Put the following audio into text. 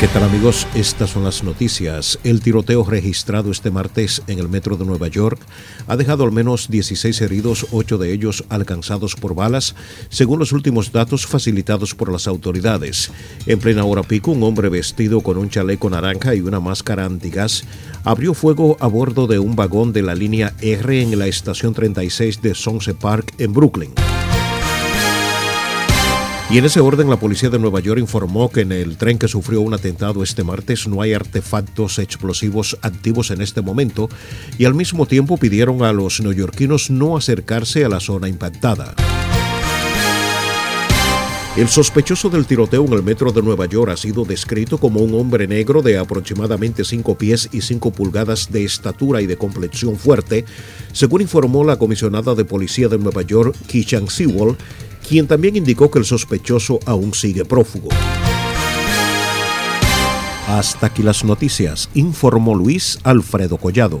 ¿Qué tal amigos? Estas son las noticias. El tiroteo registrado este martes en el metro de Nueva York ha dejado al menos 16 heridos, 8 de ellos alcanzados por balas, según los últimos datos facilitados por las autoridades. En plena hora pico, un hombre vestido con un chaleco naranja y una máscara antigas abrió fuego a bordo de un vagón de la línea R en la estación 36 de Sunset Park en Brooklyn. Y en ese orden, la policía de Nueva York informó que en el tren que sufrió un atentado este martes no hay artefactos explosivos activos en este momento y al mismo tiempo pidieron a los neoyorquinos no acercarse a la zona impactada. El sospechoso del tiroteo en el metro de Nueva York ha sido descrito como un hombre negro de aproximadamente 5 pies y 5 pulgadas de estatura y de complexión fuerte, según informó la comisionada de policía de Nueva York, Kishan Sewell, quien también indicó que el sospechoso aún sigue prófugo. Hasta aquí las noticias, informó Luis Alfredo Collado.